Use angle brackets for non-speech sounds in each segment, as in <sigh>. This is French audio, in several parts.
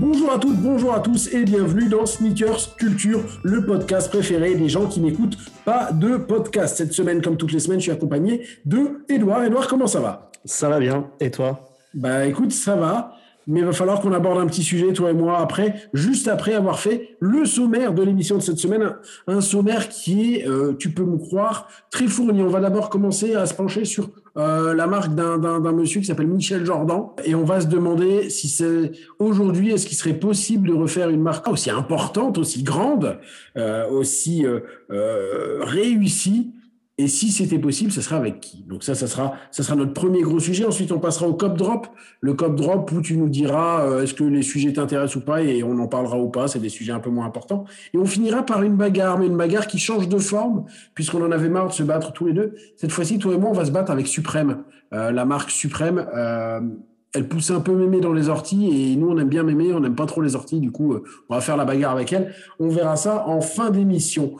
Bonjour à toutes, bonjour à tous et bienvenue dans Sneakers Culture, le podcast préféré des gens qui n'écoutent pas de podcast. Cette semaine, comme toutes les semaines, je suis accompagné de Edouard. Edouard, comment ça va? Ça va bien. Et toi? Bah écoute, ça va. Mais il va falloir qu'on aborde un petit sujet, toi et moi, après, juste après avoir fait le sommaire de l'émission de cette semaine. Un sommaire qui est, euh, tu peux me croire, très fourni. On va d'abord commencer à se pencher sur euh, la marque d'un monsieur qui s'appelle Michel Jordan. Et on va se demander si c'est aujourd'hui, est-ce qu'il serait possible de refaire une marque aussi importante, aussi grande, euh, aussi réussie et si c'était possible, ce sera avec qui? Donc ça, ça sera, ça sera notre premier gros sujet. Ensuite, on passera au cop drop. Le cop drop où tu nous diras euh, est-ce que les sujets t'intéressent ou pas et on en parlera ou pas. C'est des sujets un peu moins importants. Et on finira par une bagarre, mais une bagarre qui change de forme puisqu'on en avait marre de se battre tous les deux. Cette fois-ci, toi et moi, on va se battre avec Suprême, euh, la marque Suprême. Euh, elle pousse un peu mémé dans les orties et nous on aime bien mémé, on n'aime pas trop les orties. Du coup, on va faire la bagarre avec elle. On verra ça en fin d'émission.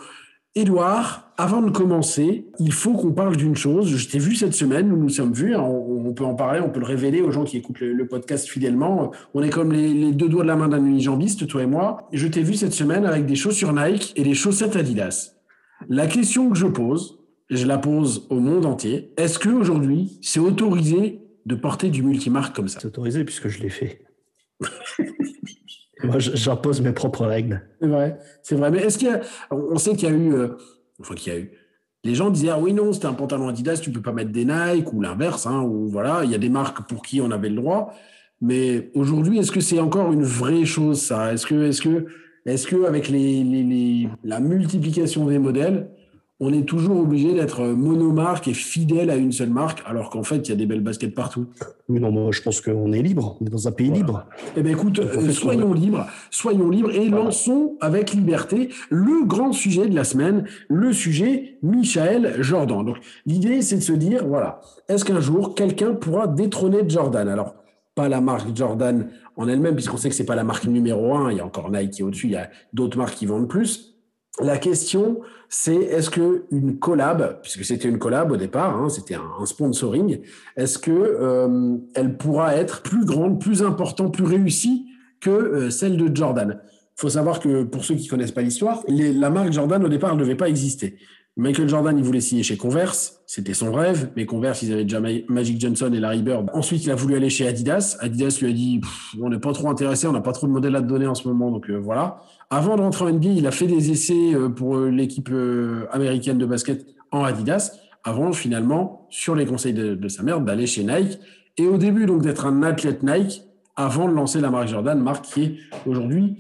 Édouard, avant de commencer, il faut qu'on parle d'une chose. Je t'ai vu cette semaine, nous nous sommes vus, hein, on, peut en parler, on peut le révéler aux gens qui écoutent le, podcast fidèlement. On est comme les, deux doigts de la main d'un unijambiste, toi et moi. Je t'ai vu cette semaine avec des chaussures Nike et des chaussettes Adidas. La question que je pose, je la pose au monde entier, est-ce qu'aujourd'hui, c'est autorisé de porter du multimarque comme ça? C'est autorisé puisque je l'ai fait. <laughs> Moi, j'impose mes propres règles. C'est vrai, c'est vrai. Mais est-ce qu'il y a, on sait qu'il y a eu, euh, enfin qu'il y a eu, les gens disaient ah oui non, c'était un pantalon Adidas, tu peux pas mettre des Nike ou l'inverse, hein, ou voilà, il y a des marques pour qui on avait le droit. Mais aujourd'hui, est-ce que c'est encore une vraie chose ça? Est-ce que, est-ce que, est-ce que avec les, les, la multiplication des modèles, on est toujours obligé d'être monomarque et fidèle à une seule marque, alors qu'en fait, il y a des belles baskets partout. Oui, non, moi, je pense qu'on est libre. On est dans un pays libre. Eh bien, écoute, soyons libres, soyons libres et lançons avec liberté le grand sujet de la semaine, le sujet Michael Jordan. Donc, l'idée, c'est de se dire, voilà, est-ce qu'un jour, quelqu'un pourra détrôner Jordan? Alors, pas la marque Jordan en elle-même, puisqu'on sait que c'est pas la marque numéro un. Il y a encore Nike au-dessus, il y a d'autres marques qui vendent plus. La question, c'est est-ce que une collab, puisque c'était une collab au départ, hein, c'était un, sponsoring, est-ce que euh, elle pourra être plus grande, plus importante, plus réussie que euh, celle de Jordan? Faut savoir que pour ceux qui connaissent pas l'histoire, la marque Jordan au départ ne devait pas exister. Michael Jordan, il voulait signer chez Converse, c'était son rêve, mais Converse, ils avaient déjà Magic Johnson et Larry Bird. Ensuite, il a voulu aller chez Adidas. Adidas lui a dit, on n'est pas trop intéressé, on n'a pas trop de modèles à te donner en ce moment, donc euh, voilà. Avant de rentrer en NBA, il a fait des essais euh, pour euh, l'équipe américaine de basket en Adidas, avant finalement, sur les conseils de, sa mère, d'aller chez Nike. Et au début, donc, d'être un athlète Nike, avant de lancer la marque Jordan, marque qui est aujourd'hui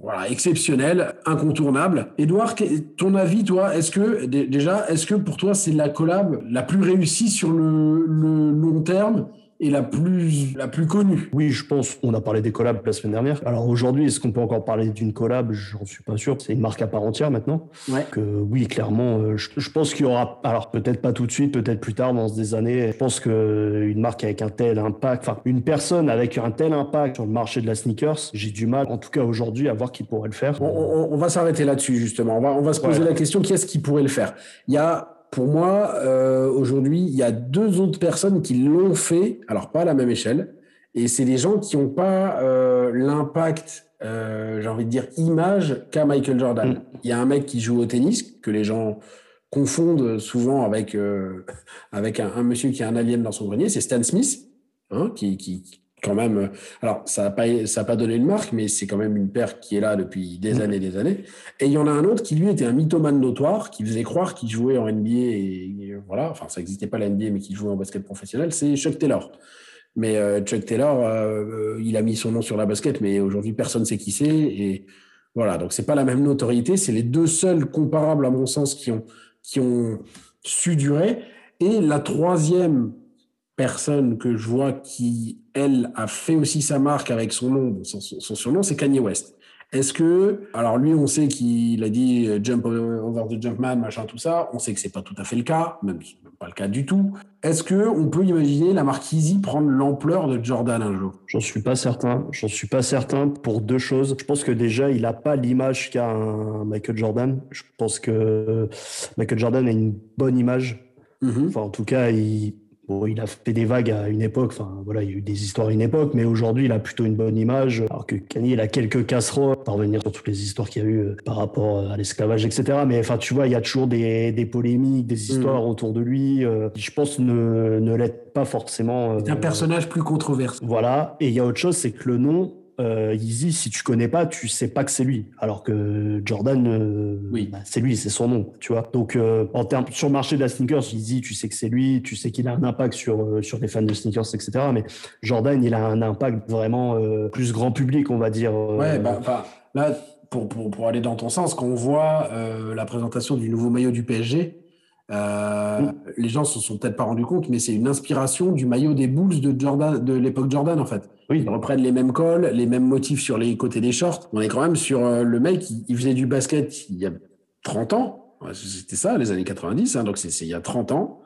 voilà, exceptionnel, incontournable. Edouard, ton avis, toi, est-ce que déjà, est-ce que pour toi c'est la collab la plus réussie sur le long terme est la plus, la plus connue. Oui, je pense. On a parlé des collabs la semaine dernière. Alors aujourd'hui, est-ce qu'on peut encore parler d'une collab? J'en suis pas sûr. C'est une marque à part entière maintenant. Ouais. Que, oui, clairement, euh, je, pense qu'il y aura. Alors peut-être pas tout de suite, peut-être plus tard dans des années. Je pense qu'une marque avec un tel impact, enfin une personne avec un tel impact sur le marché de la sneakers, j'ai du mal, en tout cas aujourd'hui, à voir qui pourrait le faire. On, va s'arrêter là-dessus justement. On va, on va se poser la question qui est-ce qui pourrait le faire? Il y a pour moi, euh, aujourd'hui, il y a deux autres personnes qui l'ont fait, alors pas à la même échelle, et c'est des gens qui n'ont pas euh, l'impact, euh, j'ai envie de dire, image qu'a Michael Jordan. Mm. Il y a un mec qui joue au tennis, que les gens confondent souvent avec, avec un, monsieur qui a un alien dans son grenier, c'est Stan Smith, hein, qui, qui, quand même. Euh, alors, ça n'a pas, ça pas donné une marque, mais c'est quand même une paire qui est là depuis des mm. années des années. Et il y en a un autre qui, lui, était un mythomane notoire, qui faisait croire qu'il jouait en NBA. Et, voilà, enfin, ça n'existait pas la NBA, mais qui jouait en basket professionnel. C'est Chuck Taylor. Mais euh, Chuck Taylor, euh, il a mis son nom sur la basket, mais aujourd'hui, personne ne sait qui c'est. Et voilà, donc c'est pas la même notoriété. C'est les deux seuls comparables, à mon sens, qui ont, qui ont su durer. Et la troisième personne que je vois qui, elle, a fait aussi sa marque avec son nom, son, surnom, c'est Kanye West. Est-ce que, alors lui, on sait qu'il a dit euh, jump over the Jumpman, machin, tout ça. On sait que c'est pas tout à fait le cas, même pas le cas du tout. Est-ce que on peut imaginer la marque Easy prendre l'ampleur de Jordan un jour? J'en suis pas certain. J'en suis pas certain pour deux choses. Je pense que déjà, il a pas l'image qu'a un Michael Jordan. Je pense que Michael Jordan a une bonne image. Mm-hmm. Enfin, en tout cas, il Bon, il a fait des vagues à une époque, enfin voilà, il y a eu des histoires à une époque, mais aujourd'hui il a plutôt une bonne image, alors que Kanye il a quelques casseroles, pour revenir sur toutes les histoires qu'il y a eu euh, par rapport à l'esclavage, etc. Mais enfin tu vois, il y a toujours des, des polémiques, des histoires mm. autour de lui, euh, je pense ne, ne l'aide pas forcément. C'est un personnage plus controversé. Voilà, et il y a autre chose, c'est que le nom, euh, Yeezy, si tu connais pas, tu sais pas que c'est lui. Alors que Jordan, euh, oui. Bah, c'est lui, c'est son nom, tu vois. Donc, euh, en termes sur le marché de la sneakers, Yeezy, tu sais que c'est lui, tu sais qu'il a un impact sur euh, sur les fans de sneakers, etc. Mais Jordan, il a un impact vraiment plus grand public, on va dire. ouais, bah, là, pour, pour, pour, aller dans ton sens, quand on voit la présentation du nouveau maillot du PSG, euh, mm. Les gens se sont peut-être pas rendus compte, mais c'est une inspiration du maillot des Bulls de Jordan, de l'époque Jordan en fait. Oui. Ils reprennent les mêmes cols, les mêmes motifs sur les côtés des shorts. On est quand même sur euh, le mec, il, faisait du basket il y a 30 ans. C'était ça, les années 90, hein, donc c'est il y a 30 ans.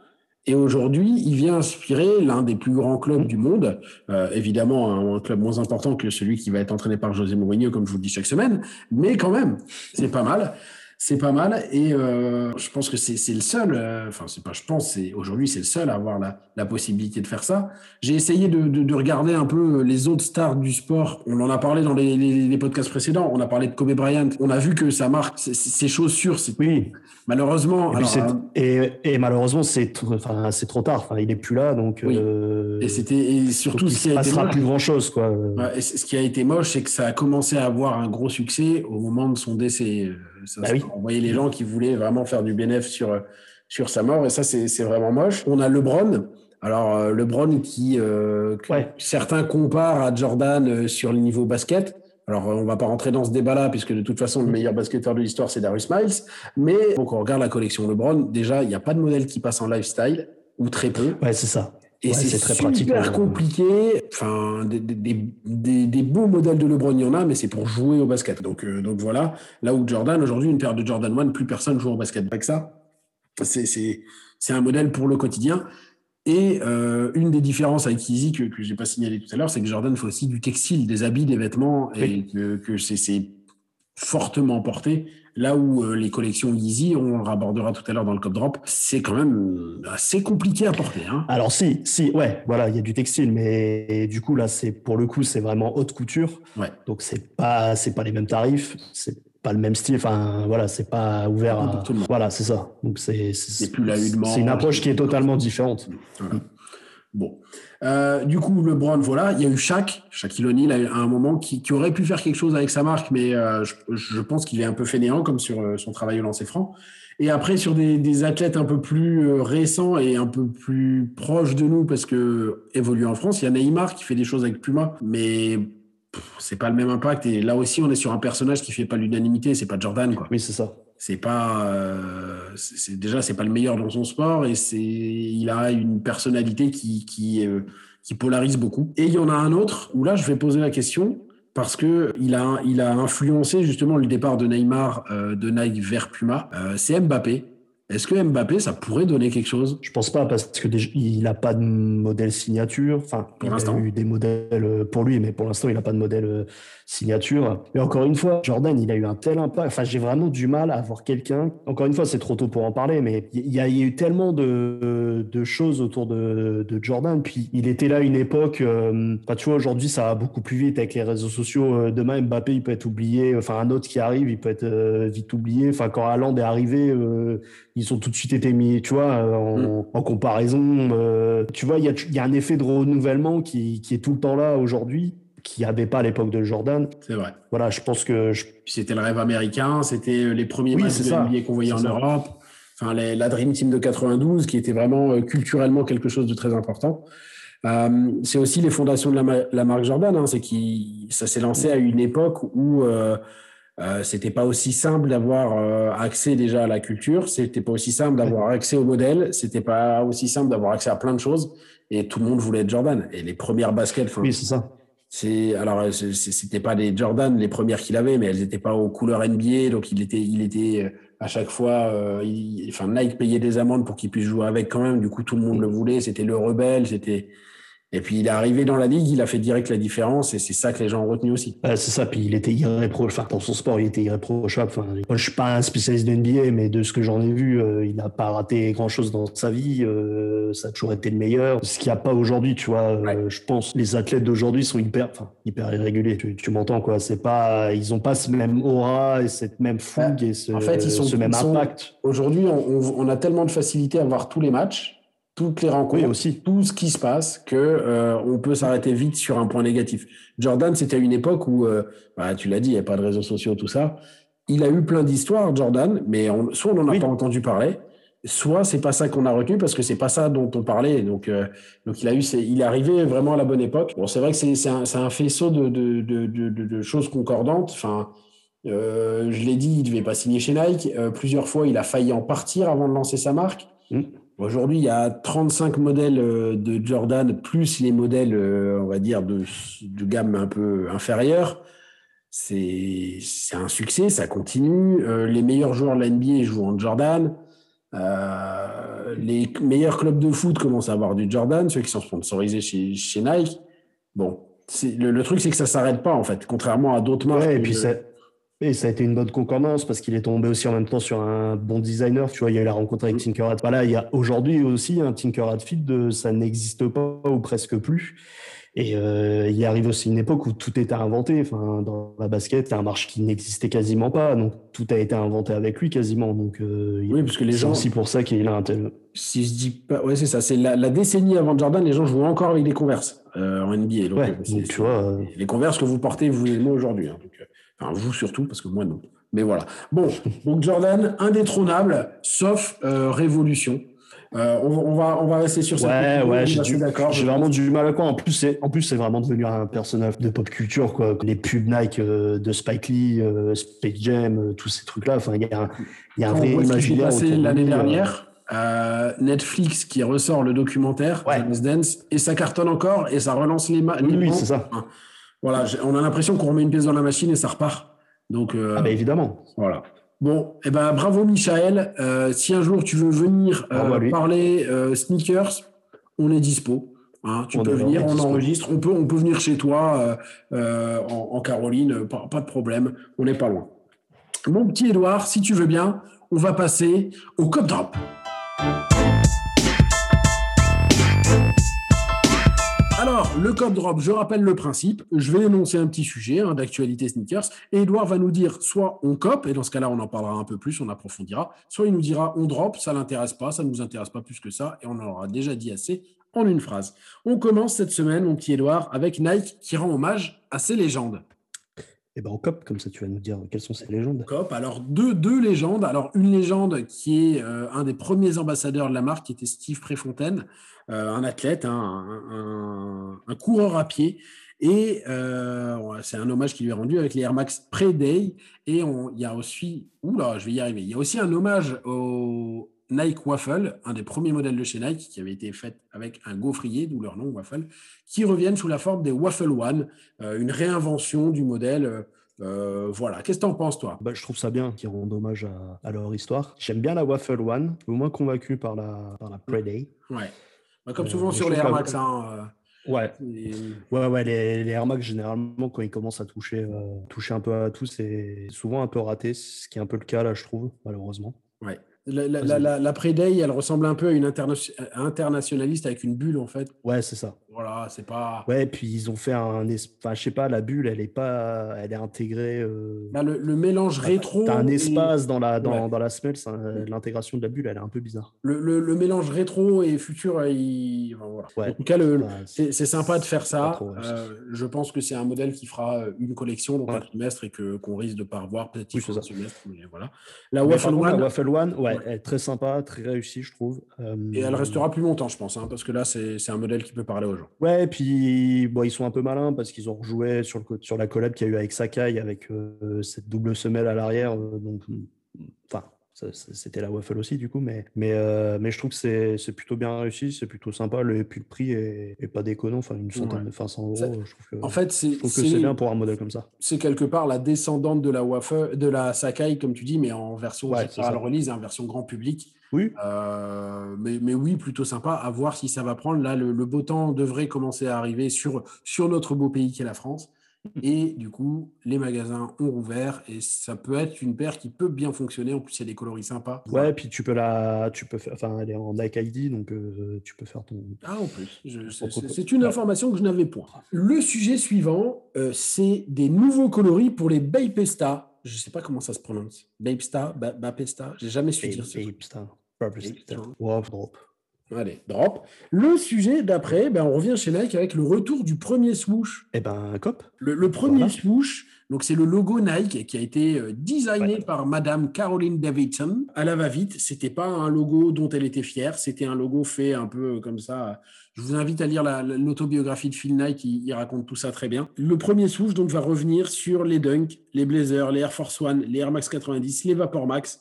Et aujourd'hui, il vient inspirer l'un des plus grands clubs du monde, euh, évidemment un, club moins important que celui qui va être entraîné par José Mourinho, comme je vous le dis chaque semaine, mais quand même, c'est pas mal c'est pas mal. Et euh, je pense que c'est le seul, euh, enfin, c'est pas je pense, aujourd'hui, c'est le seul à avoir la, la, possibilité de faire ça. J'ai essayé de, de, de, regarder un peu les autres stars du sport. On en a parlé dans les, les, les, podcasts précédents. On a parlé de Kobe Bryant. On a vu que sa marque, ses chaussures, c'est. Oui. Malheureusement. Et, alors, et, et, malheureusement, c'est enfin, trop tard. Enfin, il est plus là. Donc, oui. euh, et, c'était et surtout, ce qui a été moche, plus grand chose. Quoi. Ouais, et ce qui a été moche, c'est que ça a commencé à avoir un gros succès au moment de son décès. Ça, bah On voyait les gens qui voulaient vraiment faire du bénéfice sur, sur sa mort, et ça, c'est vraiment moche. On a LeBron. Alors, euh, LeBron qui, euh, certains comparent à Jordan euh, sur le niveau basket. Alors, on va pas rentrer dans ce débat-là, puisque de toute façon, le meilleur basketteur de l'histoire, c'est Darius Miles. Mais quand on regarde la collection LeBron, déjà, il n'y a pas de modèle qui passe en lifestyle, ou très peu. Ouais, c'est ça. Et c'est très super compliqué. Enfin, des, des, des, beaux modèles de LeBron, il y en a, mais c'est pour jouer au basket. Donc, euh, donc voilà. Là où Jordan, aujourd'hui, une paire de Jordan 1, plus personne joue au basket avec ça. C'est un modèle pour le quotidien. Et euh, une des différences avec Yeezy que, que je n'ai pas signalé tout à l'heure, c'est que Jordan fait aussi du textile, des habits, des vêtements, et que, que c'est fortement porté. Là où euh, les collections Yeezy, on le rabordera tout à l'heure dans le Cop Drop, c'est quand même assez compliqué à porter. Hein. Alors si, si, ouais, voilà, il y a du textile, mais du coup là, c'est pour le coup, c'est vraiment haute couture. Ouais. Donc c'est pas, c'est pas les mêmes tarifs, c'est pas le même style. Enfin voilà, c'est pas ouvert à. Voilà, c'est ça. Donc c'est, c'est plus la C'est une approche qui est totalement différente. Voilà. Bon. Euh, du coup, LeBron, voilà, il y a eu Shaq, Shaquille O'Neal à un moment qui, qui, aurait pu faire quelque chose avec sa marque, mais euh, je, je, pense qu'il est un peu fainéant comme sur euh, son travail au lancer franc. Et après, sur des, des, athlètes un peu plus euh, récents et un peu plus proches de nous, parce que évolue en France, il y a Neymar qui fait des choses avec Puma, mais c'est pas le même impact. Et là aussi, on est sur un personnage qui fait pas l'unanimité, c'est pas Jordan, quoi. Oui, c'est ça c'est pas euh, c'est déjà c'est pas le meilleur dans son sport et c'est il a une personnalité qui qui euh, qui polarise beaucoup. Et il y en a un autre où là je vais poser la question parce que il a il a influencé justement le départ de Neymar euh, de Nike vers Puma. C'est Mbappé est-ce que Mbappé, ça pourrait donner quelque chose? Je pense pas parce que il n'a pas de modèle signature. Enfin, pour il a eu des modèles pour lui, mais pour l'instant, il n'a pas de modèle signature. Mais encore une fois, Jordan, il a eu un tel impact. Enfin, j'ai vraiment du mal à avoir quelqu'un. Encore une fois, c'est trop tôt pour en parler, mais il y, a, eu tellement de, de choses autour de, de, Jordan. Puis il était là à une époque. Euh, enfin, tu vois, aujourd'hui, ça va beaucoup plus vite avec les réseaux sociaux. Euh, demain, Mbappé, il peut être oublié. Enfin, un autre qui arrive, il peut être euh, vite oublié. Enfin, quand Haaland est arrivé, ils ont tout de suite été mis, tu vois, en, mm. en comparaison. tu vois, il y a, y a un effet de renouvellement qui, qui est tout le temps là aujourd'hui qui avait pas à l'époque de Jordan. C'est vrai. Voilà, je pense que c'était le rêve américain, c'était euh, les premiers oui, matchs de qu'on voyait en Europe. Enfin, la Dream Team de 92, qui était vraiment euh, culturellement quelque chose de très important. Euh, c'est aussi les fondations de la, marque Jordan. Hein, c'est qui ça s'est lancé à une époque où euh, euh, c'était pas aussi simple d'avoir accès déjà à la culture. C'était pas aussi simple d'avoir accès au modèle. C'était pas aussi simple d'avoir accès à plein de choses. Et tout le monde voulait être Jordan. Et les premières baskets. Oui, c'est ça c'est alors c'était pas les Jordan les premières qu'il avait, mais elles n'étaient pas aux couleurs NBA, donc il était il était euh, à chaque fois, euh, il, enfin Nike payait des amendes pour qu'il puisse jouer avec quand même. Du coup, tout le monde le voulait. C'était le rebelle, c'était Et puis il est arrivé dans la ligue, il a fait direct la différence et c'est ça que les gens ont retenu aussi. c'est ça, puis il était irréprochable. Enfin, dans son sport, il était irréprochable. Enfin, moi, je suis pas un spécialiste de NBA, mais de ce que j'en ai vu, euh, il n'a pas raté grand-chose dans sa vie. Euh, ça a toujours été le meilleur. Ce qu'il n'y a pas aujourd'hui, tu vois. Euh, je pense les athlètes d'aujourd'hui sont hyper, enfin, hyper irréguliers. Tu, m'entends quoi C'est pas, ils ont pas ce même aura et cette même fougue et ce, en fait, ils sont, ce même impact. Aujourd'hui, on, on a tellement de facilité à voir tous les matchs toutes les rencontres, aussi. tout ce qui se passe, que euh, on peut s'arrêter vite sur un point négatif. Jordan, c'était une époque où, euh, bah, tu l'as dit, il n'y a pas de réseaux sociaux, tout ça. Il a eu plein d'histoires, Jordan, mais soit on n'en a pas entendu parler, soit c'est pas ça qu'on a retenu parce que c'est pas ça dont on parlait. Donc, euh, donc il a eu, il est arrivé vraiment à la bonne époque. Bon, c'est vrai que c'est un, un, faisceau de, de, de, de, choses concordantes. Enfin, je l'ai dit, il devait pas signer chez Nike. plusieurs fois, il a failli en partir avant de lancer sa marque. Mmh. Aujourd'hui, il y a 35 modèles euh, de Jordan, plus les modèles, euh, on va dire, de, gamme un peu inférieure. C'est un succès, ça continue. Euh, les meilleurs joueurs de la NBA jouent en Jordan. les meilleurs clubs de foot commencent à avoir du Jordan, ceux qui sont sponsorisés chez, chez Nike. Bon, le, le, truc, c'est que ça ne s'arrête pas, en fait, contrairement à d'autres marques. et puis et ça a été une bonne concordance parce qu'il est tombé aussi en même temps sur un bon designer. Tu vois, il y a eu la rencontre avec mm. Tinker Voilà, il y a aujourd'hui aussi un Tinker Hatfield, ça n'existe pas ou presque plus. Et euh, il arrive aussi une époque où tout était inventé. Enfin, dans la basket, c'est un marché qui n'existait quasiment pas, donc tout a été inventé avec lui quasiment. Donc, euh, oui, parce que les gens. C'est aussi pour ça qu'il a un tel. Si je dis pas, ouais, c'est ça. C'est la, décennie avant Jordan, les gens jouaient encore avec des Converse euh, en NBA. Donc, ouais, tu vois, les Converse que vous portez vous et moi aujourd'hui. Hein, Enfin, vous surtout, parce que moi non. Mais voilà. Bon, donc Jordan, indétrônable, sauf euh, révolution. Euh, on, va, on va rester sur cette. Ouais, ouais, j'ai d'accord. J'ai vraiment du mal à quoi. En plus, c'est, en plus, c'est vraiment devenu un personnage de pop culture, quoi. Les pubs Nike euh, de Spike Lee, Space Jam, tous ces trucs-là. Enfin, il y a un, y a un vrai imaginaire. passé l'année dernière. Netflix qui ressort le documentaire James Dance et ça cartonne encore et ça relance les, oui, oui, c'est ça. Voilà, on a l'impression qu'on remet une pièce dans la machine et ça repart. Donc, euh, ah bah évidemment. Voilà. Bon, eh ben, bravo Michael. Euh, si un jour tu veux venir euh, parler sneakers, on est dispo. Hein. tu peux venir, on enregistre. On peut, on peut venir chez toi en, Caroline, pas, pas, de problème. On n'est pas loin. Mon petit Edouard, si tu veux bien, on va passer au cop drop. Alors, le code drop, je rappelle le principe. Je vais énoncer un petit sujet hein, d'actualité sneakers. Et Edouard va nous dire soit on cop, et dans ce cas-là, on en parlera un peu plus, on approfondira. Soit il nous dira on drop, ça l'intéresse pas, ça ne nous intéresse pas plus que ça, et on en aura déjà dit assez en une phrase. On commence cette semaine, mon petit Edouard, avec Nike qui rend hommage à ses légendes. Eh ben, on cop, comme ça tu vas nous dire quelles sont ces légendes. Cop, alors deux, deux légendes. Alors une légende qui est euh, un des premiers ambassadeurs de la marque, qui était Steve Préfontaine, euh, un athlète, un, coureur à pied. Et euh, c'est un hommage qui lui est rendu avec les Air Max Pre-Day. Et il y a aussi, oula, je vais y arriver. Il y a aussi un hommage au Nike Waffle, un des premiers modèles de chez Nike qui avait été fait avec un gaufrier, d'où leur nom Waffle, qui reviennent sous la forme des Waffle One, euh, une réinvention du modèle. voilà, qu'est-ce que tu en penses, toi? Bah, Je trouve ça bien qu'ils rendent hommage à, leur histoire. J'aime bien la Waffle One, au moins convaincu par la, par la Pre-Day. Ouais. Bah, comme euh, souvent sur les Air Max. Hein, euh, ouais. ouais, ouais, les, les, Air Max, généralement, quand ils commencent à toucher, euh, toucher un peu à tout, c'est souvent un peu raté, ce qui est un peu le cas là, je trouve, malheureusement. Ouais. La, la, la, la Day, elle ressemble un peu à une internationaliste avec une bulle, en fait. Ouais, c'est ça. Voilà, c'est pas. Ouais, puis ils ont fait un. Enfin, je sais pas, la bulle, elle est pas. Elle est intégrée. Euh... Bah, le, mélange rétro. T'as un espace dans la, dans, dans la semelle, l'intégration de la bulle, elle est un peu bizarre. Le, le, mélange rétro et futur, il... voilà. En tout cas, c'est sympa de faire ça. euh, je pense que c'est un modèle qui fera une collection, donc un trimestre, et qu'on risque de pas revoir peut-être oui, un semestre. Mais voilà. La Waffle One. La Waffle One, ouais, elle est très sympa, très réussie, je trouve. Euh, et elle restera plus longtemps, je pense, hein, parce que là, c'est un modèle qui peut parler aux gens. Ouais, puis bon, ils sont un peu malins parce qu'ils ont rejoué sur, le, sur la collab qu'il y a eu avec Sakai, avec euh, cette double semelle à l'arrière. Euh, donc, c'était la waffle aussi, du coup, mais, mais, euh, mais je trouve que c'est plutôt bien réussi, c'est plutôt sympa. Le, et puis le prix est, pas déconnant, enfin, une centaine de 500 euros. Je trouve que, en fait, c'est bien pour un modèle comme ça. C'est quelque part la descendante de la waffle, de la Sakai, comme tu dis, mais en version ouais, général release, en version grand public. Oui. Euh, mais, mais, oui, plutôt sympa à voir si ça va prendre. Là, le, le beau temps devrait commencer à arriver sur, sur notre beau pays qui est la France. Et du coup, les magasins ont rouvert et ça peut être une paire qui peut bien fonctionner. En plus, il y a des coloris sympas. Ouais, puis tu peux la, tu peux faire, enfin, elle est en Nike ID, donc euh, tu peux faire ton. Ah, en plus, c'est une information que je n'avais point. Le sujet suivant, euh, c'est des nouveaux coloris pour les Bapesta. Je ne sais pas comment ça se prononce. Bapesta, Bapesta. J'ai jamais su dire ça. Bapesta. Bapesta. Wow, drop. Allez, drop. Le sujet d'après, ben, on revient chez Nike avec le retour du premier swoosh. Eh ben, cop. Le, premier swoosh, donc c'est le logo Nike qui a été euh, designé par Madame Caroline Davidson. À la va-vite, c'était pas un logo dont elle était fière, c'était un logo fait un peu comme ça. Je vous invite à lire l'autobiographie de Phil Knight, il, raconte tout ça très bien. Le premier swoosh donc va revenir sur les Dunk, les Blazers, les Air Force One, les Air Max 90, les Vapor Max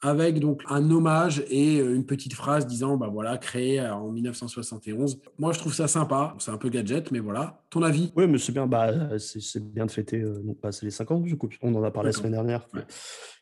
avec donc un hommage et euh, une petite phrase disant bah voilà créé euh, en 1971. Moi je trouve ça sympa, c'est un peu gadget mais voilà. Ton avis? Oui mais c'est bien bah c'est bien de fêter euh, donc pas les 50 du coup on en a parlé la semaine dernière.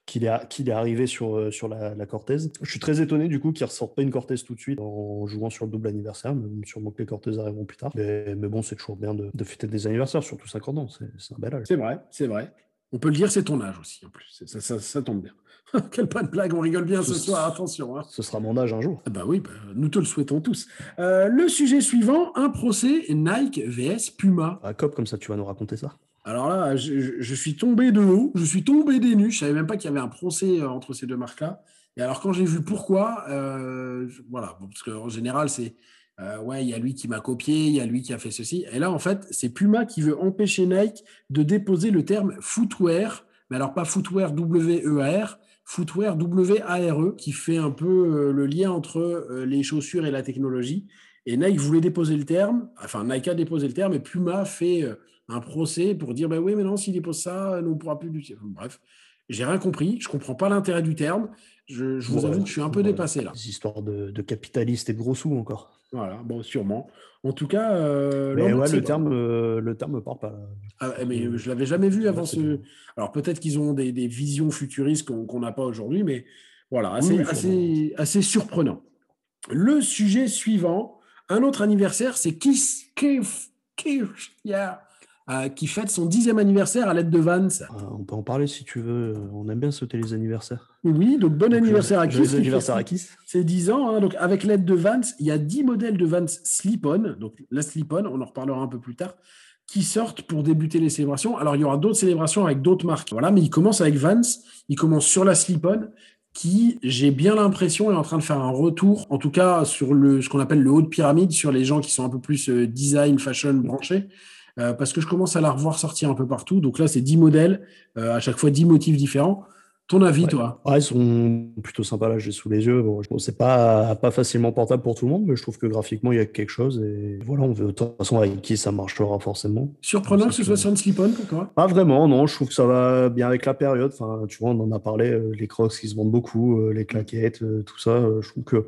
Qu'il est, est arrivé sur, sur la, la, Cortez. Je suis très étonné du coup qu'il ne ressorte pas une Cortez tout de suite en jouant sur le double anniversaire, même sûrement que les Cortez arriveront plus tard. Mais, mais bon, c'est toujours bien de, de, fêter des anniversaires, surtout 50 ans, c'est un bel âge. C'est vrai, c'est vrai. On peut le dire, c'est ton âge aussi en plus, ça, ça, ça tombe bien. <laughs> Quelle pas de blague, on rigole bien ce, soir, attention. Hein. Ce sera mon âge un jour. Ah bah oui, bah, nous te le souhaitons tous. Euh, le sujet suivant, un procès Nike vs Puma. Ah, cop, comme ça, tu vas nous raconter ça? Alors là, je, suis tombé de haut, je suis tombé des nues. Je savais même pas qu'il y avait un procès euh, entre ces deux marques-là. Et alors, quand j'ai vu pourquoi, euh, voilà, parce qu'en général, c'est ouais, il y a lui qui m'a copié, il y a lui qui a fait ceci. Et là, en fait, c'est Puma qui veut empêcher Nike de déposer le terme footwear, mais alors pas footwear W-E-A-R, Footwear WARE, qui fait un peu euh, le lien entre euh, les chaussures et la technologie. Et Nike voulait déposer le terme, enfin Nike a déposé le terme, et Puma fait euh, un procès pour dire ben oui, mais non, s'il dépose ça, nous ne pourra plus du. Bref, j'ai rien compris, je comprends pas l'intérêt du terme. Je, vous avoue que je suis un peu dépassé là. Des histoires de, de capitalistes et de gros sous encore. Voilà, bon, sûrement. En tout cas, euh, le terme, euh, le terme me parle pas. Ah, mais je l'avais jamais vu avant ce. Alors peut-être qu'ils ont des, visions futuristes qu'on n'a pas aujourd'hui, mais voilà, assez, assez, assez, surprenant. Le sujet suivant, un autre anniversaire, c'est Kiss, yeah. Euh, qui fête son dixième anniversaire à l'aide de Vance. Ah, on peut en parler si tu veux. On aime bien sauter les anniversaires. Oui, donc bon anniversaire à Kiss. anniversaire à Kiss. C'est 10 ans. Hein, donc avec l'aide de Vance, il y a 10 modèles de Vance Slip-On. Donc la Slip-On, on en reparlera un peu plus tard, qui sortent pour débuter les célébrations. Alors il y aura d'autres célébrations avec d'autres marques. Voilà, mais il commence avec Vance. Il commence sur la Slip-On qui, j'ai bien l'impression, est en train de faire un retour, en tout cas sur le, ce qu'on appelle le haut de pyramide, sur les gens qui sont un peu plus euh, design, fashion branchés. Euh, parce que je commence à la revoir sortir un peu partout. Donc là, c'est 10 modèles, euh, à chaque fois 10 motifs différents. Ton avis, toi Ils sont plutôt sympas là, j'ai sous les yeux. Bon, c'est pas, pas facilement portable pour tout le monde, mais je trouve que graphiquement, il y a quelque chose. Et voilà, on veut de toute façon avec qui ça marchera forcément. Surprenant que ce soit une slip-on pour toi Pas vraiment, non. Je trouve que ça va bien avec la période. Enfin, tu vois, on en a parlé, euh, les crocs qui se vendent beaucoup, les claquettes, tout ça. Je trouve que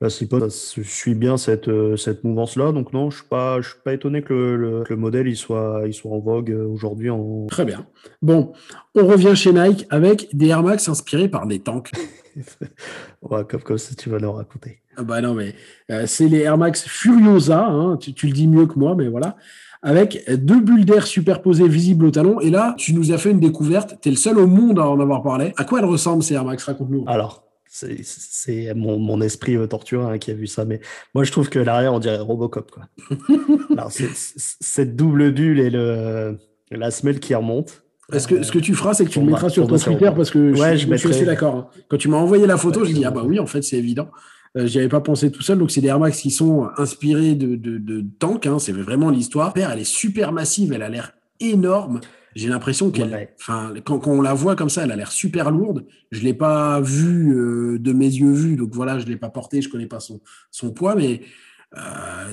la ça suit bien cette, euh, cette mouvance-là. Donc non, je ne suis, pas, je suis pas étonné que le, le, modèle il soit, il soit en vogue euh, aujourd'hui. En... Très bien. Bon, on revient chez Nike avec des Air Max inspirés par des tanks. <laughs> ouais, comme, comme ça, tu vas nous raconter. Ah bah non, mais euh, c'est les Air Max Furiosa. Hein, tu, tu, le dis mieux que moi, mais voilà. Avec deux bulles d'air superposées visibles au talon. Et là, tu nous as fait une découverte. Tu es le seul au monde à en avoir parlé. À quoi elles ressemblent ces Air Max? Raconte-nous. Alors, c'est mon, mon, esprit torturé hein, qui a vu ça. Mais moi, je trouve que l'arrière, on dirait Robocop. Quoi. <laughs> Alors, cette double bulle et le, la semelle qui remonte. Est-ce que ce que tu feras, c'est que tu le mettras sur ton Twitter parce que ouais, je, je, suis assez d'accord. Hein. Quand tu m'as envoyé la photo, je dis ah bah oui, en fait, c'est évident. Euh, J'y avais pas pensé tout seul. Donc, c'est des Air Max qui sont inspirés de, de, de tanks. Hein. C'est vraiment l'histoire. Elle est super massive. Elle a l'air énorme. J'ai l'impression qu'elle, enfin, quand, on la voit comme ça, elle a l'air super lourde. Je l'ai pas vue euh, de mes yeux vus, donc voilà, je l'ai pas portée, je connais pas son, son poids, mais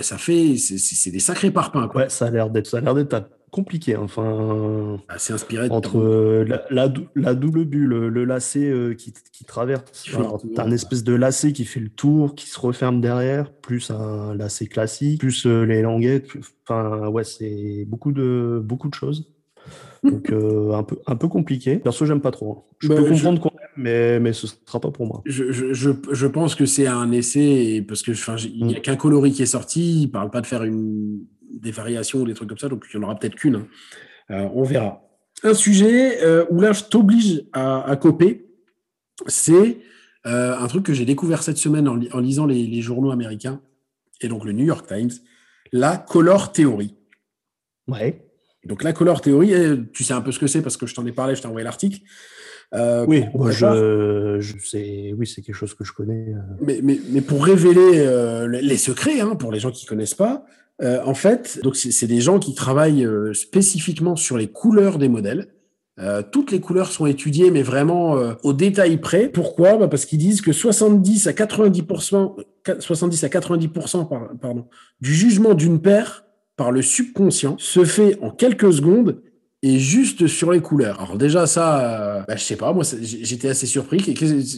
ça fait, c'est des sacrés parpaings. Quoi. Ouais, ça a l'air d'être, ça a l'air d'être compliqué. Hein. Enfin, assez inspiré. Entre euh, la, la, double bulle, le lacet euh, qui, qui, traverse. Tu as un espèce de lacet qui fait le tour, qui se referme derrière, plus un lacet classique, plus euh, les languettes. Enfin, ouais, c'est beaucoup de, beaucoup de choses. Donc, un, peu, un peu compliqué. Perso, j'aime pas trop. Hein. Je bah, peux comprendre je... mais, mais ce sera pas pour moi. Je, je, je pense que c'est un essai, parce que il n'y a mm. qu'un coloris qui est sorti. Il parle pas de faire une des variations ou des trucs comme ça, donc il n'y en aura peut-être qu'une. Hein. Euh, on verra. Un sujet euh, où là, je t'oblige à, coper, c'est euh, un truc que j'ai découvert cette semaine en, lisant les, journaux américains, et donc le New York Times, la color theory. Ouais. Donc la color theory, tu sais un peu ce que c'est parce que je t'en ai parlé, je t'ai envoyé l'article. oui, moi je, sais, oui, c'est quelque chose que je connais. Mais, mais, mais, pour révéler les secrets, hein, pour les gens qui ne connaissent pas, euh, en fait, donc c'est des gens qui travaillent euh, spécifiquement sur les couleurs des modèles. Euh, toutes les couleurs sont étudiées, mais vraiment au détail près. Pourquoi? Bah Parce qu'ils disent que 70 à 90%, 70 à 90% pardon, du jugement d'une paire par le subconscient se fait en quelques secondes et juste sur les couleurs. Alors déjà ça, euh, bah, je sais pas, moi j'étais assez surpris.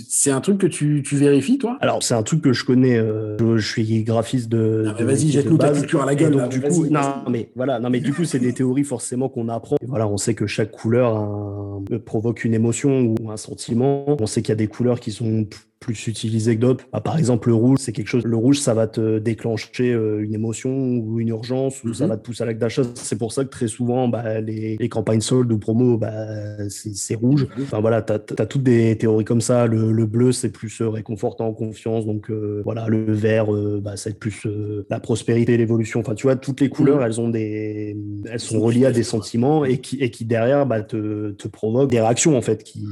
C'est un truc que tu, tu vérifies toi? Alors c'est un truc que je connais. Euh, je, suis graphiste de. Ah, vas-y, jette-nous ta culture à la gueule. du coup, non mais voilà, non mais du coup c'est des théories forcément qu'on apprend. voilà, on sait que chaque couleur provoque une émotion ou un sentiment. On sait qu'il y a des couleurs qui sont plus utilisé que d'autres. Bah, par exemple, le rouge, c'est quelque chose. Le rouge, ça va te déclencher euh, une émotion ou une urgence ou ça mhm. va te pousser à l'acte d'achat. C'est pour ça que très souvent, bah, les, les, campagnes soldes ou promo, bah, c'est rouge. Mhm. Enfin voilà, tu as, toutes des théories comme ça. Le, le bleu, c'est plus euh, réconfortant, confiance. Donc euh, voilà, le vert, bah, ça va être plus la prospérité, l'évolution. Enfin, tu vois, toutes les couleurs, mhm. elles ont des, elles sont reliées à des sentiments et qui, et qui derrière bah, te, te provoquent des réactions en fait qui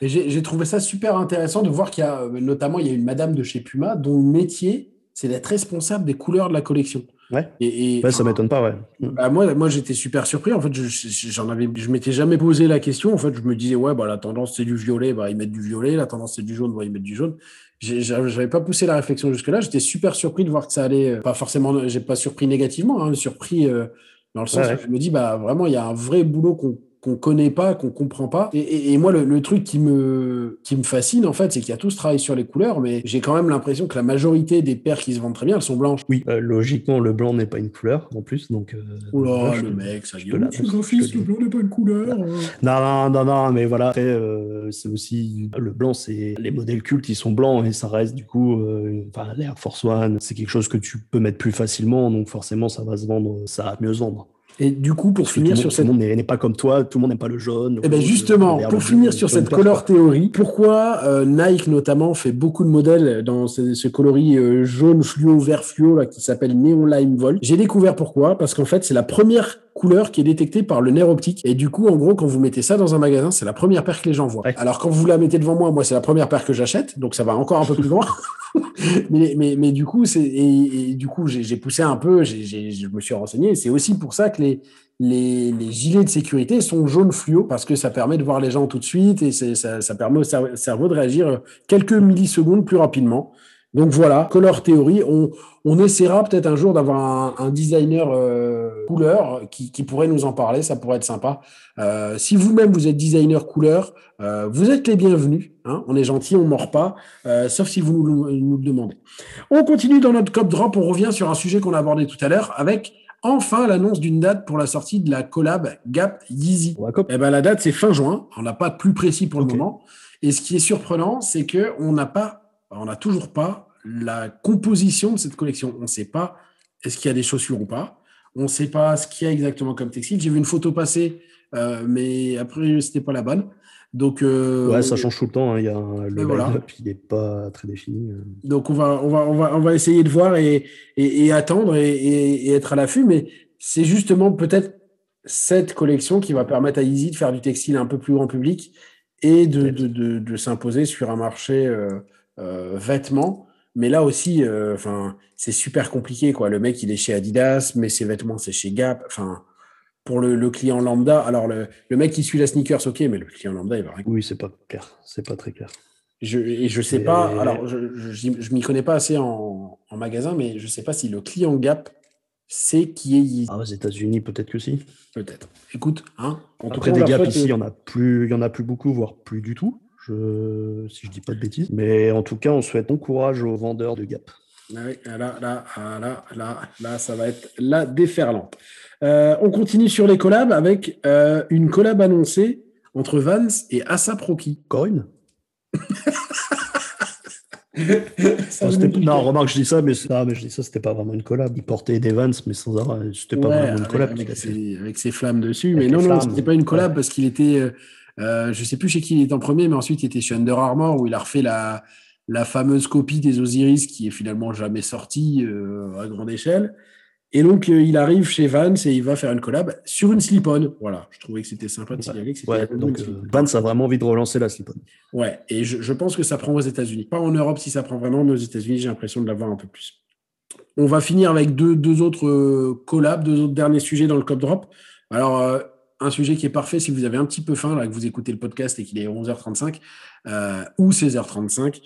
et j'ai trouvé ça super intéressant de voir qu'il y a, euh, notamment, il y a une madame de chez Puma dont le métier, c'est d'être responsable des couleurs de la collection. Ouais. Et, ouais ça m'étonne pas, ouais. Bah, moi, moi j'étais super surpris. En fait, je, j'en avais, je m'étais jamais posé la question. En fait, je me disais, ouais, bah, la tendance, c'est du violet, bah, ils mettent du violet. La tendance, c'est du jaune, bah, ils mettent du jaune. J'avais pas poussé la réflexion jusque-là. J'étais super surpris de voir que ça allait, euh, pas forcément, j'ai pas surpris négativement, hein, surpris euh, dans le sens où je me dis, bah, vraiment, il y a un vrai boulot qu'on qu'on connaît pas, qu'on comprend pas. Et, moi, le, truc qui me, qui me fascine, en fait, c'est qu'il y a tout ce travail sur les couleurs, mais j'ai quand même l'impression que la majorité des paires qui se vendent très bien, elles sont blanches. Oui, euh, logiquement, le blanc n'est pas une couleur, en plus, donc... Euh, Oula, le mec, ça gueule. fils, le blanc n'est pas une couleur. Non, non, non, mais voilà. Après, euh, c'est aussi... Le blanc, c'est... Les modèles cultes, ils sont blancs, et ça reste, du coup... Enfin, l'Air Force One, c'est quelque chose que tu peux mettre plus facilement, donc forcément, ça va se vendre, ça va mieux se vendre. Et du coup, pour finir sur cette. Tout le monde n'est pas comme toi, tout le monde n'aime pas le jaune. Et eh bien justement, pour finir sur cette color théorie, pourquoi euh, Nike notamment fait beaucoup de modèles dans ce, coloris euh, jaune fluo, vert fluo là, qui s'appelle Neon Lime Volt? J'ai découvert pourquoi, parce qu'en fait, c'est la première couleur qui est détectée par le nerf optique. Et du coup, en gros, quand vous mettez ça dans un magasin, c'est la première paire que les gens voient. Alors quand vous la mettez devant moi, moi, c'est la première paire que j'achète, donc ça va encore un peu plus loin. <laughs> mais, mais, mais, du coup, c'est et, du coup, j'ai poussé un peu, je me suis renseigné. C'est aussi pour ça que les, les, les, gilets de sécurité sont jaunes fluo parce que ça permet de voir les gens tout de suite et ça, ça permet au cerveau de réagir quelques millisecondes plus rapidement. Donc voilà, Color Theory, on, on essaiera peut-être un jour d'avoir un, designer euh, couleur qui, qui, pourrait nous en parler, ça pourrait être sympa. Euh, si vous-même vous êtes designer couleur, euh, vous êtes les bienvenus. Hein, on est gentil, on ne mord pas, sauf si vous nous, nous, le demandez. On continue dans notre cop drop, on revient sur un sujet qu'on a abordé tout à l'heure avec enfin l'annonce d'une date pour la sortie de la collab Gap Yeezy. Eh ben, la date c'est fin juin, on n'a pas plus précis pour le moment. Et ce qui est surprenant, c'est que on n'a pas on n'a toujours pas la composition de cette collection. On ne sait pas est-ce qu'il y a des chaussures ou pas. On ne sait pas ce qu'il y a exactement comme textile. J'ai vu une photo passer, euh, mais après, ce n'était pas la bonne. Donc, euh, ouais, ça change tout le temps. Hein. Il y a le voilà. il n'est pas très défini. Euh. Donc, on va, on va, on va, on va essayer de voir et, et, attendre et, être à l'affût. Mais c'est justement peut-être cette collection qui va permettre à Easy de faire du textile un peu plus grand public et de, de, de, de s'imposer sur un marché euh, vêtements. Mais là aussi, euh, enfin, c'est super compliqué, quoi. Le mec, il est chez Adidas, mais ses vêtements, c'est chez Gap. Enfin, pour le, client lambda, alors le, le, mec qui suit la sneakers, ok, mais le client lambda, il va rien. Oui, c'est pas clair. C'est pas très clair. Je, et je sais pas, alors je, je, m'y connais pas assez en, en, magasin, mais je sais pas si le client Gap sait qui est. Ah, aux États-Unis, peut-être que si. Peut-être. Écoute, hein, en Après, tout cas, des Gap ici, il y en a plus, il y en a plus beaucoup, voire plus du tout. Si je dis pas de bêtises. Mais en tout cas, on souhaite bon courage aux vendeurs de Gap. Là, là, là, là, là, là, ça va être la déferlante. Euh, on continue sur les collabs avec euh, une collab annoncée entre Vance et Asap Rocky. Corinne? <laughs> Non, remarque, je dis ça, mais, ah, mais je dis ça, c'était pas vraiment une collab. Il portait des Vans, mais sans arrêt, c'était pas vraiment une collab. Avec, ses, flammes dessus, mais non, non, c'était pas une collab parce qu'il était, euh, euh, je sais plus chez qui il était en premier, mais ensuite il était chez Under Armour où il a refait la, la fameuse copie des Osiris qui est finalement jamais sortie euh, à grande échelle. Et donc, euh, il arrive chez Vans et il va faire une collab sur une slip-on. Voilà, je trouvais que c'était sympa de signaler que ouais, donc euh, Vans a vraiment envie de relancer la slip-on. Ouais, et je, pense que ça prend aux États-Unis. Pas en Europe si ça prend vraiment, mais aux États-Unis, j'ai l'impression de l'avoir un peu plus. On va finir avec deux, deux autres collabs, deux autres derniers sujets dans le Cop Drop. Alors, un sujet qui est parfait si vous avez un petit peu faim, là, que vous écoutez le podcast et qu'il est 11h35 ou 16h35,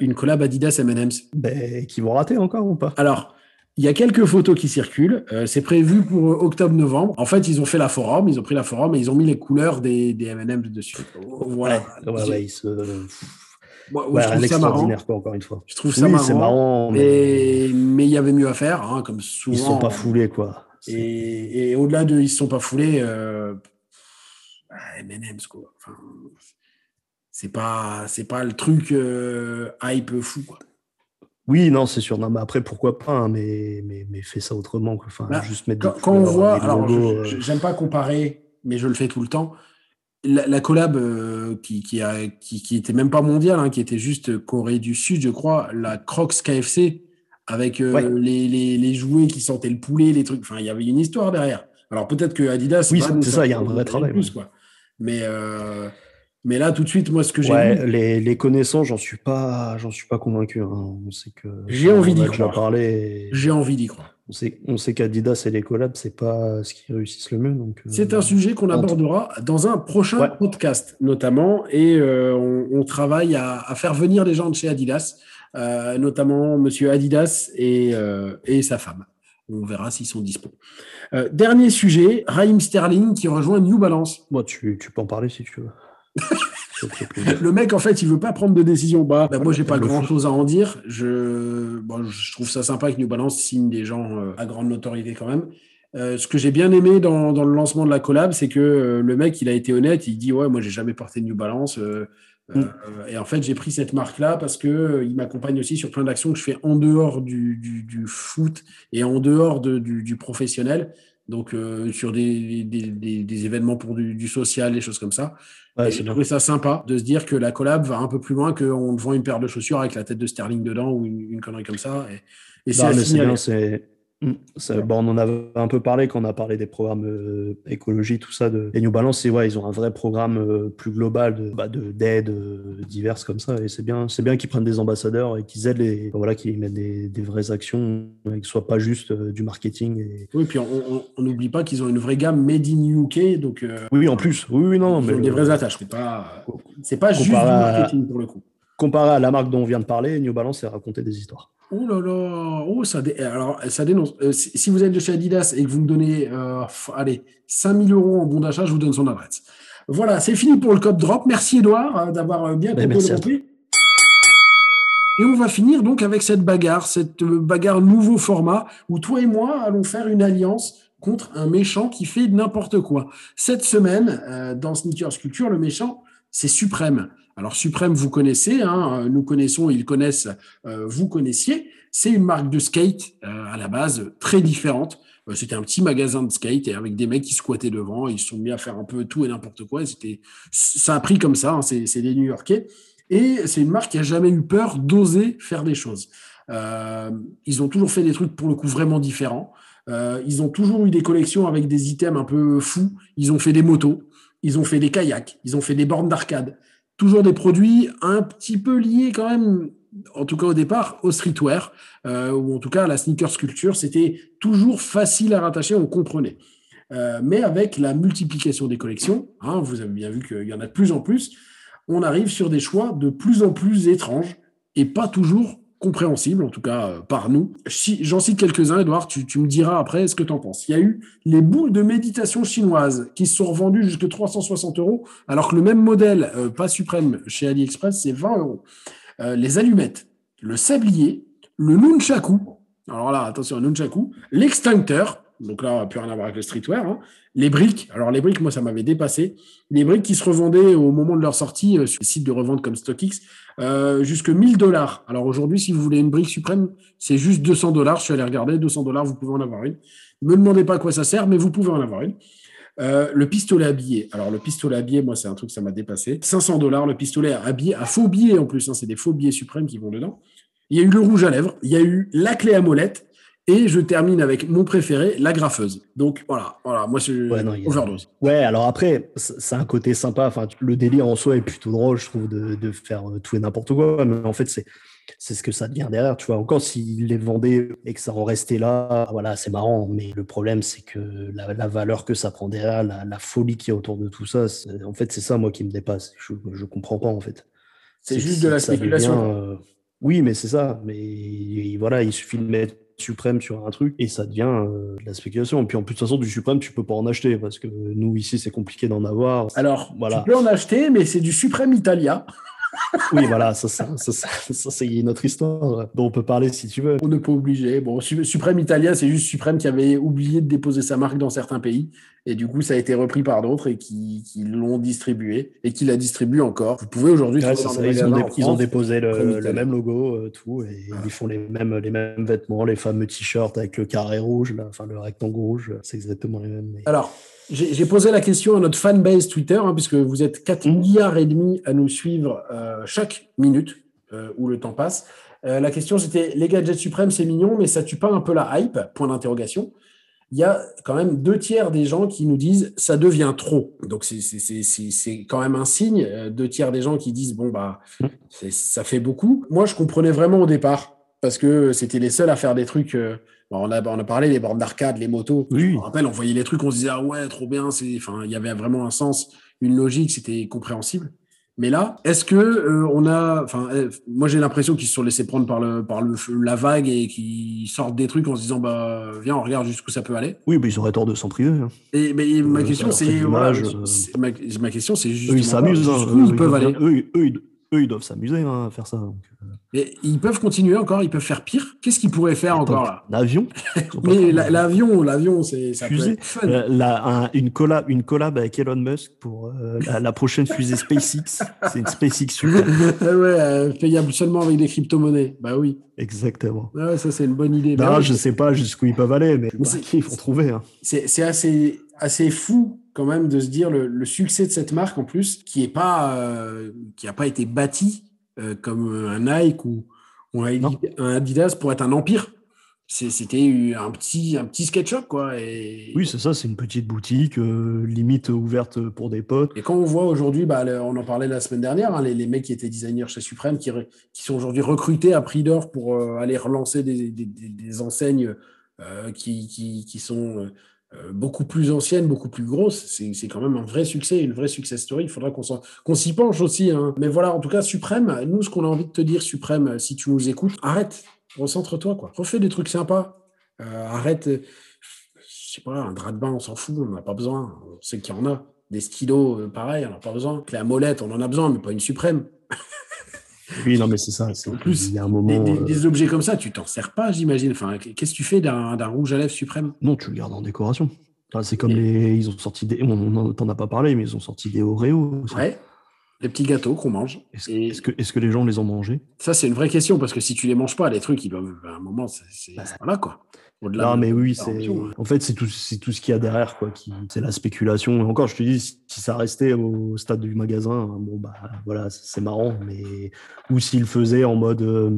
une collab Adidas M&M's. Ben, qui vont rater encore ou pas? Alors, il y a quelques photos qui circulent. Euh, c'est prévu pour octobre-novembre. En fait, ils ont fait la forum, ils ont pris la forum et ils ont mis les couleurs des, des M&M dessus. Voilà. Ouais, ouais, ils se... ouais, je trouve ça marrant. Quoi, encore une fois. Je trouve ça marrant. marrant mais... mais il y avait mieux à faire, hein, comme souvent. Ils sont pas foulés, quoi. Et, et au-delà de, ils se sont pas foulés. Euh... M&M's quoi. Enfin, c'est pas, c'est pas le truc euh, hype fou, quoi. Oui, non, c'est sûr. Non, mais après, pourquoi pas, hein, mais, mais, mais fais ça autrement. Enfin, bah, juste mettre quand, on voit, alors, euh. j'aime pas comparer, mais je le fais tout le temps. La, collab euh, qui, qui, a, qui, qui, était même pas mondiale, hein, qui était juste Corée du Sud, je crois, la Crocs KFC, avec euh, les, les, les, jouets qui sentaient le poulet, les trucs. Enfin, il y avait une histoire derrière. Alors peut-être que Adidas. Oui, c'est ça, il y a un vrai travail. Plus, quoi. Mais mais là, tout de suite, moi, ce que j'ai ouais, les, les, connaissants, j'en suis pas, j'en suis pas convaincu. Hein. On sait que j'ai envie d'y croire. J'ai envie d'y croire. On sait, on sait qu'Adidas et les collabs, c'est pas ce qui réussissent le mieux. Donc, euh, c'est un sujet qu'on abordera dans un prochain podcast, notamment, et euh, on, on, travaille à, à, faire venir des gens de chez Adidas, euh, notamment Monsieur Adidas et, euh, et sa femme. On verra s'ils sont dispo. Euh, dernier sujet, Raheem Sterling qui rejoint New Balance. Moi, tu, tu peux en parler si tu veux <laughs> le mec, en fait, il veut pas prendre de décision. Bah, bah moi, j'ai pas grand chose à en dire. Je, bon, je trouve ça sympa que New Balance signe des gens à grande notoriété quand même. Euh, ce que j'ai bien aimé dans, dans, le lancement de la collab, c'est que euh, le mec, il a été honnête. Il dit ouais, moi, j'ai jamais porté New Balance. Mm. et en fait, j'ai pris cette marque-là parce que il m'accompagne aussi sur plein d'actions que je fais en dehors du, du, du foot et en dehors de, du, du, professionnel. Donc, sur des, des, des, des, événements pour du, du, social, des choses comme ça. Ouais, j'ai trouvé ça sympa de se dire que la collab va un peu plus loin qu'on vend une paire de chaussures avec la tête de Sterling dedans ou une, connerie comme ça. Et, et c'est Mm. bon, on en avait un peu parlé quand on a parlé des programmes euh, écologie, tout ça. De... Et New Balance, ouais, ils ont un vrai programme euh, plus global de, bah, d'aide euh, diverses comme ça. Et c'est bien, c'est bien qu'ils prennent des ambassadeurs et qu'ils aident les, voilà, qu'ils mettent des, des, vraies actions et que ce soit pas juste du marketing. Et... Oui, puis on n'oublie pas qu'ils ont une vraie gamme made in UK. Donc, oui, en plus. Oui, oui non. Ils mais, ont des vraies attaches. C'est pas, c'est pas juste du marketing pour le coup. Comparé à la marque dont on vient de parler, New Balance, c'est raconter des histoires. Oh là là, oh, ça, Alors, ça dénonce. Euh, si vous êtes de chez Adidas et que vous me donnez, euh, allez, 5000 euros en bon d'achat, je vous donne son adresse. Voilà, c'est fini pour le code drop. Merci Edouard euh, d'avoir bien ben, compris Et on va finir donc avec cette bagarre, cette bagarre nouveau format où toi et moi allons faire une alliance contre un méchant qui fait n'importe quoi. Cette semaine, dans Sneakers Culture, le méchant, c'est Suprême. Alors Suprême, vous connaissez, hein, nous connaissons, ils connaissent, euh, vous connaissiez. C'est une marque de skate euh, à la base très différente. Euh, c'était un petit magasin de skate et avec des mecs qui squattaient devant, ils se sont mis à faire un peu tout et n'importe quoi. C'était, ça a pris comme ça. Hein, c'est, des New-Yorkais et c'est une marque qui a jamais eu peur d'oser faire des choses. ils ont toujours fait des trucs pour le coup vraiment différents. ils ont toujours eu des collections avec des items un peu fous. Ils ont fait des motos, ils ont fait des kayaks, ils ont fait des bornes d'arcade toujours des produits un petit peu liés quand même, en tout cas au départ, au streetwear, euh, ou en tout cas à la sneaker culture. C'était toujours facile à rattacher, on comprenait. Euh, mais avec la multiplication des collections, hein, vous avez bien vu qu'il y en a de plus en plus, on arrive sur des choix de plus en plus étranges et pas toujours compréhensibles, en tout cas euh, par nous. J'en cite quelques-uns, Edouard, tu, tu, me diras après ce que tu en penses. Il y a eu les boules de méditation chinoises qui se sont revendues jusqu'à 360 euros, alors que le même modèle, euh, pas suprême, chez AliExpress, c'est 20 euros. Euh, les allumettes, le sablier, le nunchaku, alors là, attention, le nunchaku, l'extincteur, donc là, plus rien à voir avec le streetwear, hein, les briques, alors les briques, moi, ça m'avait dépassé. Les briques qui se revendaient au moment de leur sortie euh, sur les sites de revente comme StockX, euh, jusque 1000 dollars. Alors aujourd'hui, si vous voulez une brique suprême, c'est juste 200 dollars. Je suis allé regarder, 200 dollars, vous pouvez en avoir une. Ne me demandez pas à quoi ça sert, mais vous pouvez en avoir une. Euh, le pistolet habillé. Alors, le pistolet habillé, moi, c'est un truc, ça m'a dépassé. 500 dollars, le pistolet habillé, à faux billets en plus. Hein, c'est des faux billets suprêmes qui vont dedans. Il y a eu le rouge à lèvres. Il y a eu la clé à molette. Et je termine avec mon préféré, la graffeuse. Donc voilà, voilà moi c'est ouais, overdose. Ouais, alors après, c'est un côté sympa. Enfin, le délire en soi est plutôt drôle, je trouve, de, de faire euh, tout et n'importe quoi. Mais en fait, c'est c'est ce que ça devient derrière. Tu vois, encore s'il les vendait et que ça en restait là, voilà, c'est marrant. Mais le problème, c'est que la, valeur que ça prend derrière, la, folie qui est autour de tout ça, en fait, c'est ça, moi, qui me dépasse. Je, je comprends pas, en fait. C'est juste de la spéculation. Euh, oui, mais c'est ça. Mais voilà, il suffit de mettre suprême sur un truc et ça devient euh, de la spéculation. Et puis en plus, de toute façon, du suprême, tu peux pas en acheter parce que nous, ici, c'est compliqué d'en avoir. Alors, voilà. tu peux en acheter, mais c'est du suprême Italia. Oui, voilà, ça, ça, ça, ça c'est notre histoire dont on peut parler si tu veux. On n'est pas obligé. Bon, Suprême Italia, c'est juste Suprême qui avait oublié de déposer sa marque dans certains pays. Et du coup, ça a été repris par d'autres et qui, qui l'ont distribué et qui la distribuent encore. Vous pouvez aujourd'hui ouais, ils, ont ils ont déposé le, le même logo, euh, tout, et ils font les mêmes, les mêmes vêtements, les fameux t-shirts avec le carré rouge, là, enfin le rectangle rouge, c'est exactement les mêmes. Alors, j'ai posé la question à notre fanbase Twitter, hein, puisque vous êtes 4 mmh. milliards et demi à nous suivre euh, chaque minute euh, où le temps passe. Euh, la question c'était les gadgets suprêmes, c'est mignon, mais ça tue pas un peu la hype? Point d'interrogation. Il y a quand même deux tiers des gens qui nous disent ça devient trop. Donc c'est quand même un signe. Deux tiers des gens qui disent bon bah mmh. ça fait beaucoup. Moi je comprenais vraiment au départ parce que c'était les seuls à faire des trucs on, a, on a parlé des bornes d'arcade, les motos. Oui. Je me rappelle, on voyait les trucs, on se disait, ah ouais, trop bien. Enfin, il y avait vraiment un sens, une logique, c'était compréhensible. Mais là, est-ce que euh, on a, enfin, euh, moi j'ai l'impression qu'ils se sont laissés prendre par le par le, la vague et qu'ils sortent des trucs en se disant bah viens on regarde jusqu'où ça peut aller. Oui, mais ils auraient tort de s'en priver. Hein. Et mais ma euh, question c'est voilà, ma, question c'est juste ils s'amusent. Hein. ils peuvent aller. Eux, eux, ils doivent s'amuser hein, à faire ça. Et ils peuvent continuer encore, ils peuvent faire pire. Qu'est-ce qu'ils pourraient faire encore là? L'avion <laughs> Mais l'avion, l'avion, c'est ça fusée. Euh, une collab, une collab avec Elon Musk pour euh, la, prochaine fusée SpaceX. c'est une SpaceX super. <laughs> ouais, euh, payable seulement avec des crypto-monnaies. Bah oui. Exactement. Ouais, ça c'est une bonne idée. Non, je sais pas jusqu'où ils peuvent aller, mais il faut trouver. Hein. C'est assez, assez fou quand même de se dire le, succès de cette marque en plus, qui est pas, qui a pas été bâti euh, comme un Nike ou, un Adidas pour être un empire. C'était un petit, un petit SketchUp, quoi. Et... Oui, c'est ça, c'est une petite boutique, euh, limite ouverte pour des potes. Et quand on voit aujourd'hui, bah, on en parlait la semaine dernière, hein, les, mecs qui étaient designers chez Supreme, qui, qui sont aujourd'hui recrutés à prix d'or pour euh, aller relancer des, des, des enseignes qui, qui, qui, sont euh, beaucoup plus ancienne, beaucoup plus grosse. C'est quand même un vrai succès, une vraie success story. Il faudra qu'on s'y penche aussi. Hein. Mais voilà, en tout cas, Suprême, nous, ce qu'on a envie de te dire, Suprême, si tu nous écoutes, arrête, recentre-toi, quoi. Refais des trucs sympas. Euh, arrête, je sais pas, un drap de bain, on s'en fout, on n'en a pas besoin. On sait qu'il y en a. Des stylos, euh, pareil, on n'en a pas besoin. La molette, on en a besoin, mais pas une Suprême. <laughs> Oui, non, mais c'est ça. En plus, il y a un moment, des, objets comme ça, tu t'en sers pas, j'imagine. Enfin, qu'est-ce que tu fais d'un rouge à lèvres suprême? Non, tu le gardes en décoration. c'est comme les. Ils ont sorti des. On t'en a pas parlé, mais ils ont sorti des Oreos. Ouais. Des petits gâteaux qu'on mange. Est-ce que, est que, les gens les ont mangés? Ça, c'est une vraie question, parce que si tu les manges pas, les trucs, ils doivent. À un moment, c'est. Bah, voilà, quoi non, mais oui, c'est en fait c'est tout, c'est tout ce qu'il y a derrière quoi. Qui... C'est la spéculation. Et encore, je te dis, si ça restait au stade du magasin, bon bah voilà, c'est marrant. Mais ou s'il faisait en mode, euh,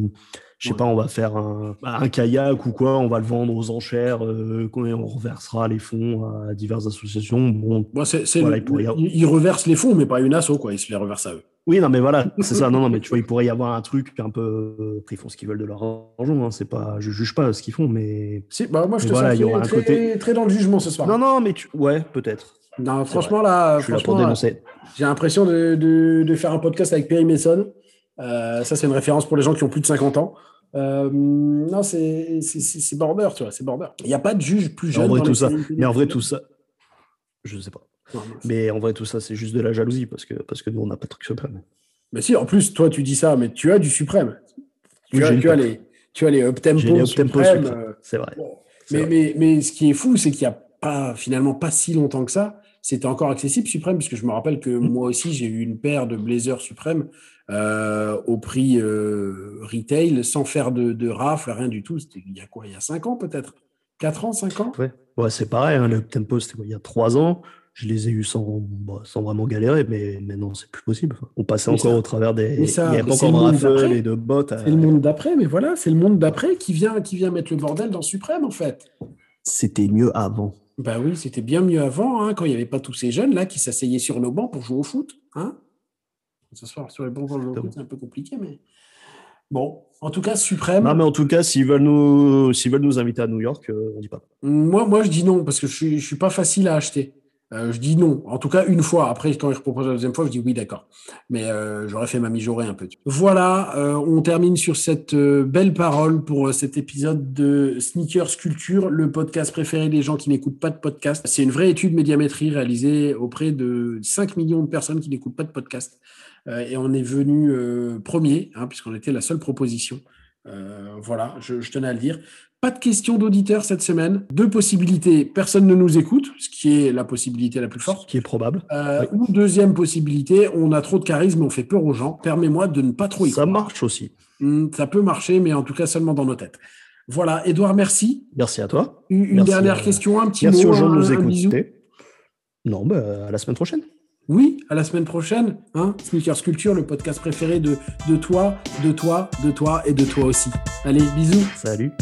je sais pas, on va faire un, un, kayak ou quoi, on va le vendre aux enchères, euh, on reversera les fonds à diverses associations. Bon, ils, reversent les fonds, mais pas une asso quoi. Ils se les reversent à eux. Oui, non, mais voilà, c'est ça. <laughs> Non, non, mais tu vois, il pourrait y avoir un truc un peu. Après, ils font ce qu'ils veulent de leur argent. Hein. C'est pas, je juge pas ce qu'ils font, mais. Si, bah moi, je te voilà, sens très, très dans le jugement ce soir. Non, non, mais tu... ouais, peut-être. Non, franchement, là. Je suis là pour dénoncer. J'ai l'impression de, de, faire un podcast avec Perry Mason. ça, c'est une référence pour les gens qui ont plus de 50 ans. Non, c'est border, tu vois, c'est border. Il n'y a pas de juge plus jeune. En vrai, tout ça. Mais en vrai, tout ça, je ne sais pas. mais en vrai, tout ça, c'est juste de la jalousie parce que, parce que nous, on n'a pas de truc suprême. Mais si, en plus, toi, tu dis ça, mais tu as du suprême. Tu, as, tu as, les, tu as les up-tempo suprêmes. Euh, c'est vrai. Mais, mais, mais, ce qui est fou, c'est qu'il n'y a pas, finalement pas si longtemps que ça, c'était encore accessible Suprême, puisque je me rappelle que mm. moi aussi, j'ai eu une paire de Blazer Suprême euh, au prix euh, retail, sans faire de, de rafle, rien du tout. C'était il y a quoi? Il y a 5 ans peut-être? 4 ans, 5 ans? Ouais, ouais c'est pareil, hein, le tempo, c'était il y a 3 ans je les ai eus sans, bah, sans vraiment galérer, mais maintenant c'est plus possible. On passait encore au travers des. il n'y avait pas encore de raffle et de bottes. C'est le monde d'après, mais voilà, c'est le monde d'après qui vient, qui vient mettre le bordel dans Suprême en fait. C'était mieux avant. Bah oui, c'était bien mieux avant, hein, quand il n'y avait pas tous ces jeunes là qui s'asseyaient sur nos bancs pour jouer au foot. Hein S'asseoir sur les au foot, c'est un peu compliqué, mais. Bon, en tout cas, suprême. Non, mais en tout cas, s'ils veulent nous, s'ils veulent nous inviter à New York, euh, on dit pas. Moi, moi, je dis non parce que je suis, je suis pas facile à acheter. Euh, je dis non. En tout cas, une fois. Après, quand il propose la deuxième fois, je dis oui, d'accord. Mais euh, j'aurais fait ma mijaurée un peu. Voilà, euh, on termine sur cette belle parole pour cet épisode de Sneakers Culture, le podcast préféré des gens qui n'écoutent pas de podcast. C'est une vraie étude médiamétrie réalisée auprès de 5 millions de personnes qui n'écoutent pas de podcast. et on est venu premier, hein, puisqu'on était la seule proposition. voilà, je, je, tenais à le dire. Pas de questions d'auditeurs cette semaine. Deux possibilités. Personne ne nous écoute, ce qui est la possibilité la plus forte. Ce qui est probable. Euh, ou deuxième possibilité, on a trop de charisme, on fait peur aux gens. Permets-moi de ne pas trop y Ça marche aussi. Hmm, ça peut marcher, mais en tout cas seulement dans nos têtes. Voilà, Edouard, merci. Merci à toi. Une, dernière question, un petit merci mot. Merci aux gens de nous écouter. Non, bah, à la semaine prochaine. Oui, à la semaine prochaine. Hein Sneakers Culture, le podcast préféré de, de toi, de toi, de toi et de toi aussi. Allez, bisous. Salut.